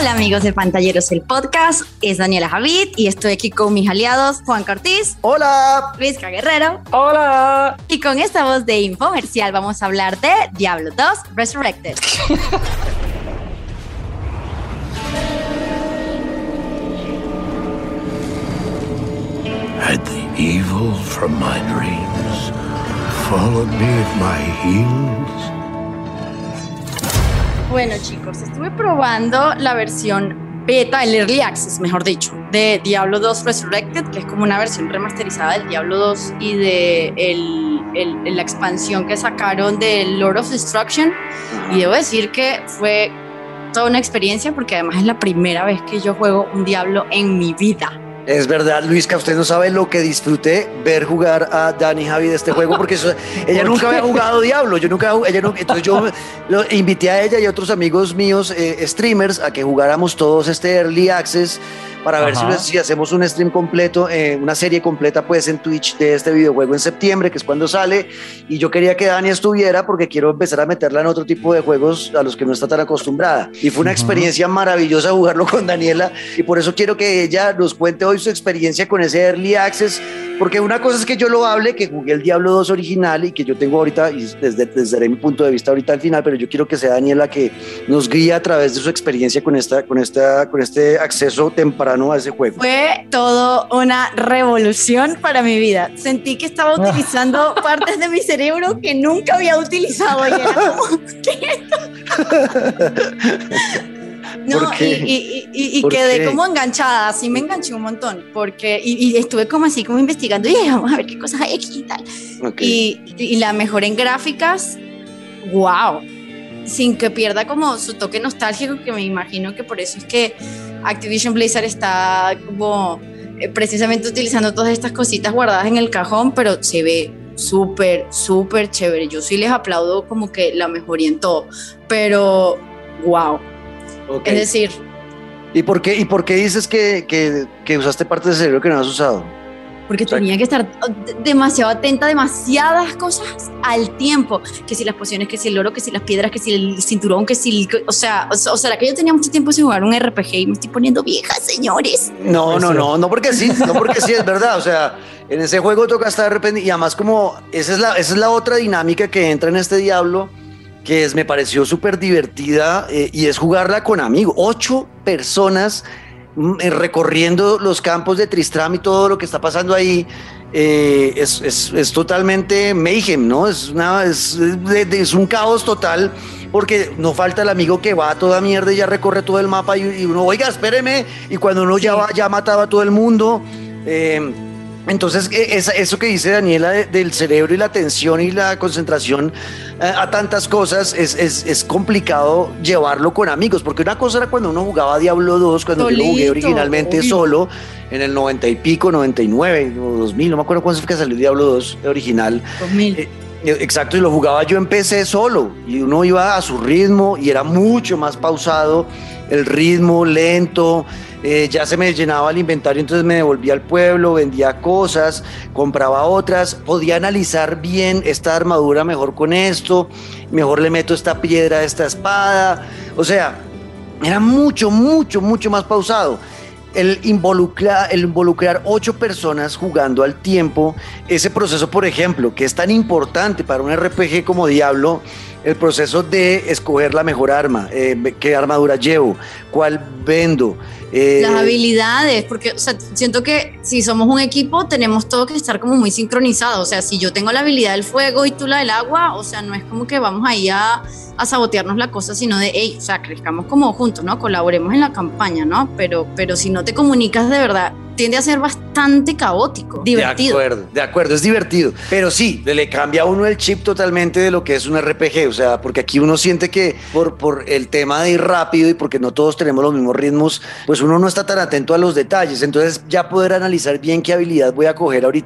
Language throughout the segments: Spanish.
Hola amigos de Pantalleros, el podcast es Daniela Javid y estoy aquí con mis aliados Juan Cortiz. Hola. Luis Guerrero. Hola. Y con esta voz de infomercial vamos a hablar de Diablo 2 Resurrected. Had the evil from my dreams followed me at my heels? Bueno chicos, estuve probando la versión beta, el Early Access, mejor dicho, de Diablo 2 Resurrected, que es como una versión remasterizada del Diablo 2 y de la expansión que sacaron de Lord of Destruction. Y debo decir que fue toda una experiencia porque además es la primera vez que yo juego un Diablo en mi vida. Es verdad, Luis, que usted no sabe lo que disfruté ver jugar a Dani Javi de este juego, porque ella nunca había jugado Diablo. Yo nunca, ella no, entonces yo lo, invité a ella y a otros amigos míos, eh, streamers, a que jugáramos todos este Early Access para ver si, hacemos un stream completo, eh, una serie completa pues en Twitch de este videojuego en septiembre, que es cuando sale. Y yo quería que Dani estuviera porque quiero empezar a meterla en otro tipo de juegos a los que no está tan acostumbrada. Y fue una experiencia maravillosa jugarlo con Daniela y por eso quiero que ella nos cuente hoy su experiencia con ese Early Access, porque una cosa es que yo lo hable, que jugué el Diablo 2 original y que yo tengo ahorita, y desde, desde mi punto de vista ahorita al final, pero yo quiero que sea Daniela que nos guíe a través de su experiencia con, esta, con, esta, con este acceso temprano a ese juego? Fue todo una revolución para mi vida. Sentí que estaba utilizando partes de mi cerebro que nunca había utilizado. Y era como, ¿qué No, y, y, quedé como enganchada, así me enganché un montón, porque, y, estuve como así, como investigando, y vamos a ver qué cosas hay aquí y tal. Y, la mejor en gráficas, wow, sin que pierda como su toque nostálgico, que me imagino que por eso es que Activision Blizzard está como eh, precisamente utilizando todas estas cositas guardadas en el cajón, pero se ve súper, súper chévere. Yo sí les aplaudo como que la mejoría en todo, pero wow. Es decir... ¿Y por qué, y por qué dices que, que, que usaste parte del cerebro que no has usado? Porque tenía que estar demasiado atenta a demasiadas cosas al tiempo, que si las pociones, que si el oro, que si las piedras, que si el cinturón, que si, o sea, o, sea, que yo tenía mucho tiempo sin jugar un RPG y me estoy poniendo vieja, señores. No, no, no, no porque sí, no porque sí, es verdad, o sea, en ese juego toca estar de repente, y además como, esa es la, esa es la otra dinámica que entra en este diablo, que es, me pareció súper divertida, eh, y es jugarla con amigos, ocho personas recorriendo los campos de Tristram y todo lo que está pasando ahí, eh, es, es, es, totalmente mayhem, ¿no? Es, una, es, es, un caos total porque no falta el amigo que va a toda mierda y ya recorre todo el mapa y, uno, oiga, espéreme, y cuando uno ya, va, ya mataba a todo el mundo. Eh, entonces, e, eso que dice Daniela del cerebro y la atención y la concentración eh, a tantas cosas es, es, complicado llevarlo con amigos, porque una cosa era cuando uno jugaba Diablo 2, cuando yo lo jugué originalmente solo, en el 90 y pico, 99 o 2000, no me acuerdo cuándo fue que salió Diablo 2 original. 2000. Eh, eh, exacto, y lo jugaba yo en PC solo, y uno iba a su ritmo y era mucho más pausado, el ritmo lento. Eh, ya se me llenaba el inventario, entonces me devolvía al pueblo, vendía cosas, compraba otras, podía analizar bien esta armadura mejor con esto, mejor le meto esta piedra esta espada, o sea, era mucho, mucho, mucho más pausado. El involucrar, el involucrar ocho personas jugando al tiempo, ese proceso, por ejemplo, que es tan importante para un RPG como Diablo, el proceso de escoger la mejor arma, eh, qué armadura llevo, cuál vendo, eh, Las habilidades, porque siento que si somos un equipo tenemos todo que estar como muy sincronizados. O sea, si yo tengo la habilidad del fuego y tú la del agua, o sea, no es como que vamos ahí a, a sabotearnos la cosa, sino de, hey, o sea, crezcamos como juntos, ¿no? Colaboremos en la campaña, ¿no? Pero, pero si no te comunicas de verdad, tiende a ser bastante caótico, divertido. De acuerdo, de acuerdo, es divertido. Pero sí, le cambia a uno el chip totalmente de lo que es un RPG. O sea, porque aquí uno siente que por, por el tema de ir rápido y porque no todos tenemos los mismos ritmos, pues uno no está tan atento a los detalles. Entonces, ya poder analizar bien qué habilidad voy a coger ahorita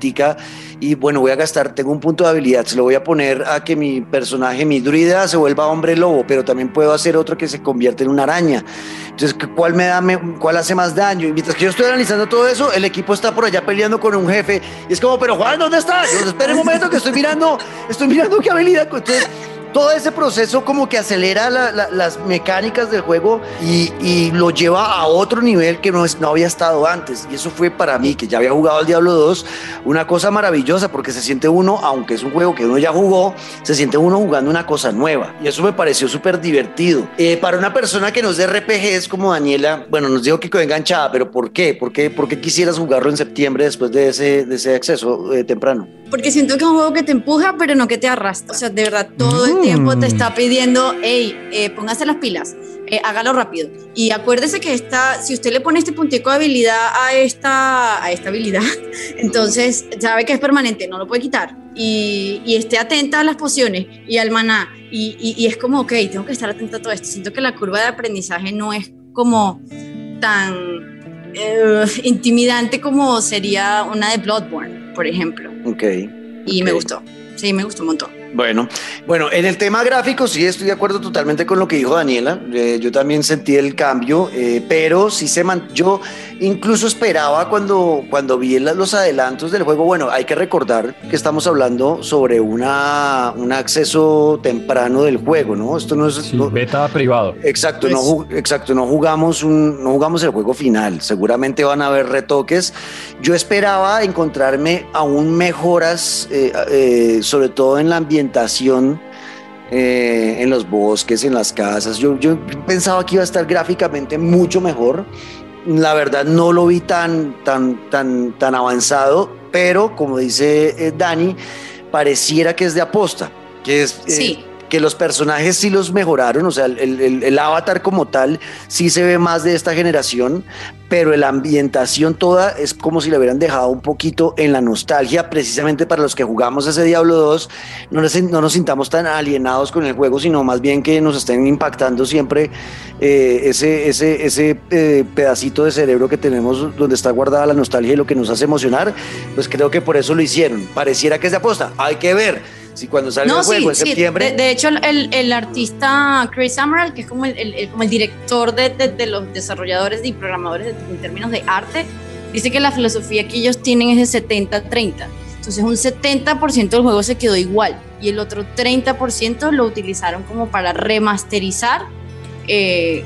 y bueno, voy a gastar, tengo un punto de habilidad, se lo voy a poner a que mi personaje, mi druida, se vuelva hombre lobo, pero también puedo hacer otro que se convierte en una araña. Entonces, ¿cuál me da, cuál hace más daño? Y mientras que yo estoy analizando todo eso, el equipo está por allá peleando con un jefe y es como, pero Juan, ¿dónde está? Yo, espera un momento que estoy mirando, estoy mirando qué habilidad. Entonces, todo ese proceso como que acelera las mecánicas del juego y, lo lleva a otro nivel que no, es, no había estado antes. Y eso fue para mí, que ya había jugado al Diablo 2, una cosa maravillosa porque se siente uno, aunque es un juego que uno ya jugó, se siente uno jugando una cosa nueva. Y eso me pareció súper divertido. Eh, para una persona que no es de RPGs como Daniela, bueno, nos dijo que quedó enganchada, pero ¿por qué? ¿Por qué, por qué quisieras jugarlo en septiembre después de ese, de ese acceso eh, temprano? Porque siento que es un juego que te empuja, pero no que te arrastra. O sea, de verdad, todo el tiempo te está pidiendo, hey, eh, póngase las pilas, eh, hágalo rápido. Y acuérdese que esta, si usted le pone este puntico de habilidad a esta, a esta habilidad, entonces sabe que es permanente, no lo puede quitar. Y, y esté atenta a las pociones y al maná. Y, y, es como, ok, tengo que estar atenta a todo esto. Siento que la curva de aprendizaje no es como tan eh, intimidante como sería una de Bloodborne, por ejemplo. Ok. Y me gustó. Sí, me gustó un montón. Bueno, bueno, en el tema gráfico sí estoy de acuerdo totalmente con lo que dijo Daniela. Eh, yo también sentí el cambio, eh, pero sí se man yo incluso esperaba cuando, cuando vi los adelantos del juego. Bueno, hay que recordar que estamos hablando sobre una, un acceso temprano del juego, ¿no? Esto no es beta privado. Exacto, no, pues exacto, no jugamos un, no jugamos el juego final. Seguramente van a haber retoques. Yo esperaba encontrarme aún mejoras, eh, sobre todo en la eh, en los bosques, en las casas. Yo, pensaba que iba a estar gráficamente mucho mejor. La verdad no lo vi tan, tan, tan, tan avanzado, pero como dice eh, Dani, pareciera que es de aposta, que es... Eh, que los personajes sí los mejoraron, o sea, el, el, avatar como tal sí se ve más de esta generación, pero la ambientación toda es como si le hubieran dejado un poquito en la nostalgia, precisamente para los que jugamos ese Diablo 2, no no nos sintamos tan alienados con el juego, sino más bien que nos estén impactando siempre eh, ese, ese, ese eh, pedacito de cerebro que tenemos donde está guardada la nostalgia y lo que nos hace emocionar, pues creo que por eso lo hicieron. Pareciera que es de aposta, hay que ver si cuando sale el juego en septiembre. De, hecho, el, el, artista Chris Summerall, que es como el, como el director de, de, los desarrolladores y programadores en términos de arte, dice que la filosofía que ellos tienen es de 70-30. Entonces, un 70% del juego se quedó igual y el otro 30% lo utilizaron como para remasterizar. Eh,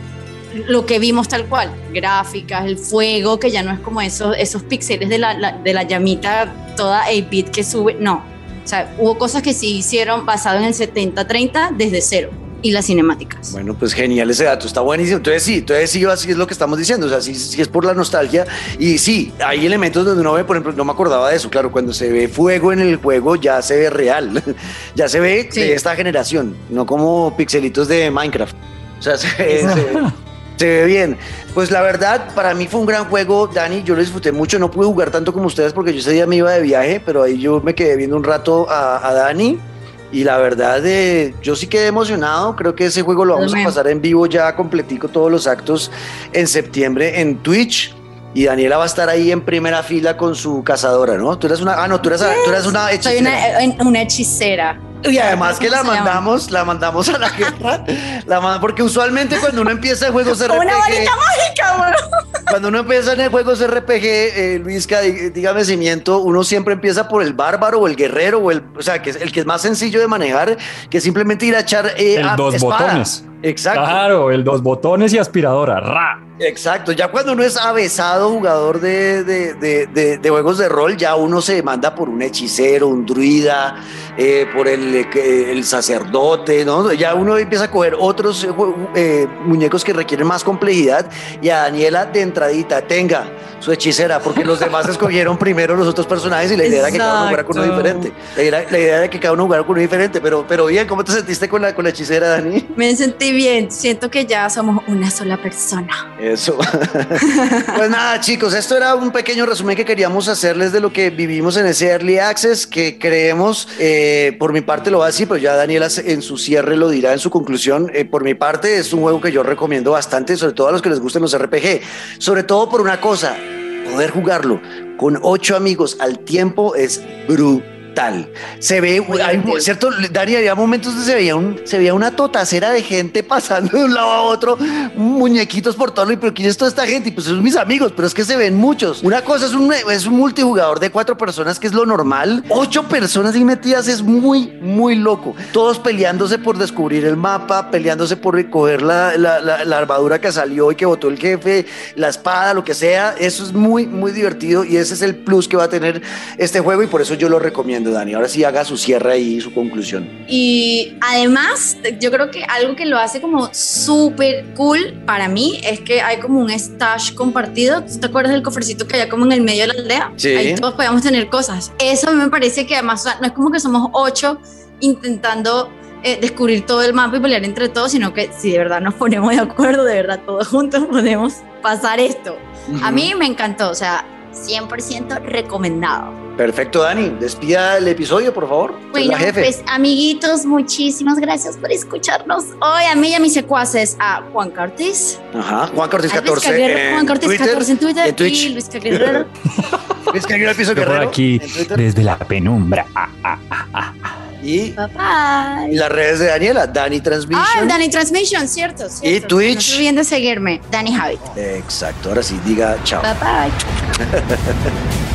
lo que vimos tal cual, gráficas, el fuego, que ya no es como esos, esos píxeles de la, de la llamita toda 8-bit que sube, no, o sea, hubo cosas que sí hicieron basado en el 70-30 desde cero y las cinemáticas. Bueno, pues genial ese dato, está buenísimo. Entonces sí, entonces sí, así es lo que estamos diciendo, o sea, sí, sí, es por la nostalgia y sí, hay elementos donde uno ve, por ejemplo, no me acordaba de eso, claro, cuando se ve fuego en el juego ya se ve real, ya se ve de esta generación, no como pixelitos de Minecraft. O sea, se, se ve bien. Pues la verdad, para mí fue un gran juego, Dani. Yo lo disfruté mucho. No pude jugar tanto como ustedes porque yo ese día me iba de viaje, pero ahí yo me quedé viendo un rato a, Dani. Y la verdad, eh, yo sí quedé emocionado. Creo que ese juego lo vamos a pasar en vivo ya completico todos los actos en septiembre en Twitch. Y Daniela va a estar ahí en primera fila con su cazadora, ¿no? Tú eres una. Ah, no, tú eres, tú eres una hechicera. Soy una, una hechicera. Y además que la mandamos, la mandamos a la guerra, la porque usualmente cuando uno empieza juegos RPG... ¡Una varita mágica, Cuando uno empieza en juegos RPG, eh, Luisca, dígame si miento, uno siempre empieza por el bárbaro o el guerrero, o el, o sea, que es el que es más sencillo de manejar, que simplemente ir a echar eh, el dos botones. Exacto. Claro, el dos botones y aspiradora. ¡Ra! Exacto, ya cuando uno es avesado jugador de, de, de, de, juegos de rol, ya uno se manda por un hechicero, un druida, eh, por el, eh, el, sacerdote, ¿no? Ya uno empieza a coger otros eh, muñecos que requieren más complejidad y a Daniela de entradita, tenga su hechicera, porque los demás escogieron primero los otros personajes y la idea era que cada uno jugara con uno diferente. La idea, era que cada uno jugara con uno diferente, pero, pero bien, ¿cómo te sentiste con la, con la hechicera, Dani? Me sentí bien, siento que ya somos una sola persona. Eso. pues nada, chicos, esto era un pequeño resumen que queríamos hacerles de lo que vivimos en ese Early Access, que creemos, eh, por mi parte lo va a decir, pero ya Daniela en su cierre lo dirá en su conclusión. Eh, por mi parte, es un juego que yo recomiendo bastante, sobre todo a los que les gusten los RPG. Sobre todo por una cosa, poder jugarlo con ocho amigos al tiempo es brutal brutal. Se ve, hay, ¿cierto? Dani, había momentos donde se veía, un, se veía una totacera de gente pasando de un lado a otro, muñequitos por todo, y pero ¿quién es toda esta gente? Y pues son mis amigos, pero es que se ven muchos. Una cosa es un, es un multijugador de cuatro personas, que es lo normal. Ocho personas ahí metidas es muy, muy loco. Todos peleándose por descubrir el mapa, peleándose por recoger la, la, la, armadura que salió y que botó el jefe, la espada, lo que sea. Eso es muy, muy divertido y ese es el plus que va a tener este juego y por eso yo lo recomiendo, Dani. Ahora sí haga su cierre y su conclusión. Y además, yo creo que algo que lo hace como súper cool para mí es que hay como un stash compartido. ¿Te acuerdas del cofrecito que había como en el medio de la aldea? Sí. Ahí todos podíamos tener cosas. Eso me parece que además no es como que somos ocho intentando eh, descubrir todo el mapa y pelear entre todos, sino que si de verdad nos ponemos de acuerdo, de verdad todos juntos podemos pasar esto. A mí me encantó, o sea, 100% recomendado. Perfecto, Dani. Despida el episodio, por favor. Bueno, pues amiguitos, muchísimas gracias por escucharnos hoy. A mí y a mis secuaces, a Juan Cortés. Ajá, Juan Cortés 14. Juan Cortés Twitter, 14 en Twitter. En Twitch. Y Luis Guerrero. Luis el piso Yo por Guerrero. aquí, en Twitter. desde la penumbra. Ah, ah, ah, ah. Y Bye bye. las redes de Daniela, Dani Transmission. Ah, Dani Transmission, cierto. cierto. Y Twitch. No se olviden de seguirme, Dani Javi. Exacto, ahora sí, diga chao. Bye bye.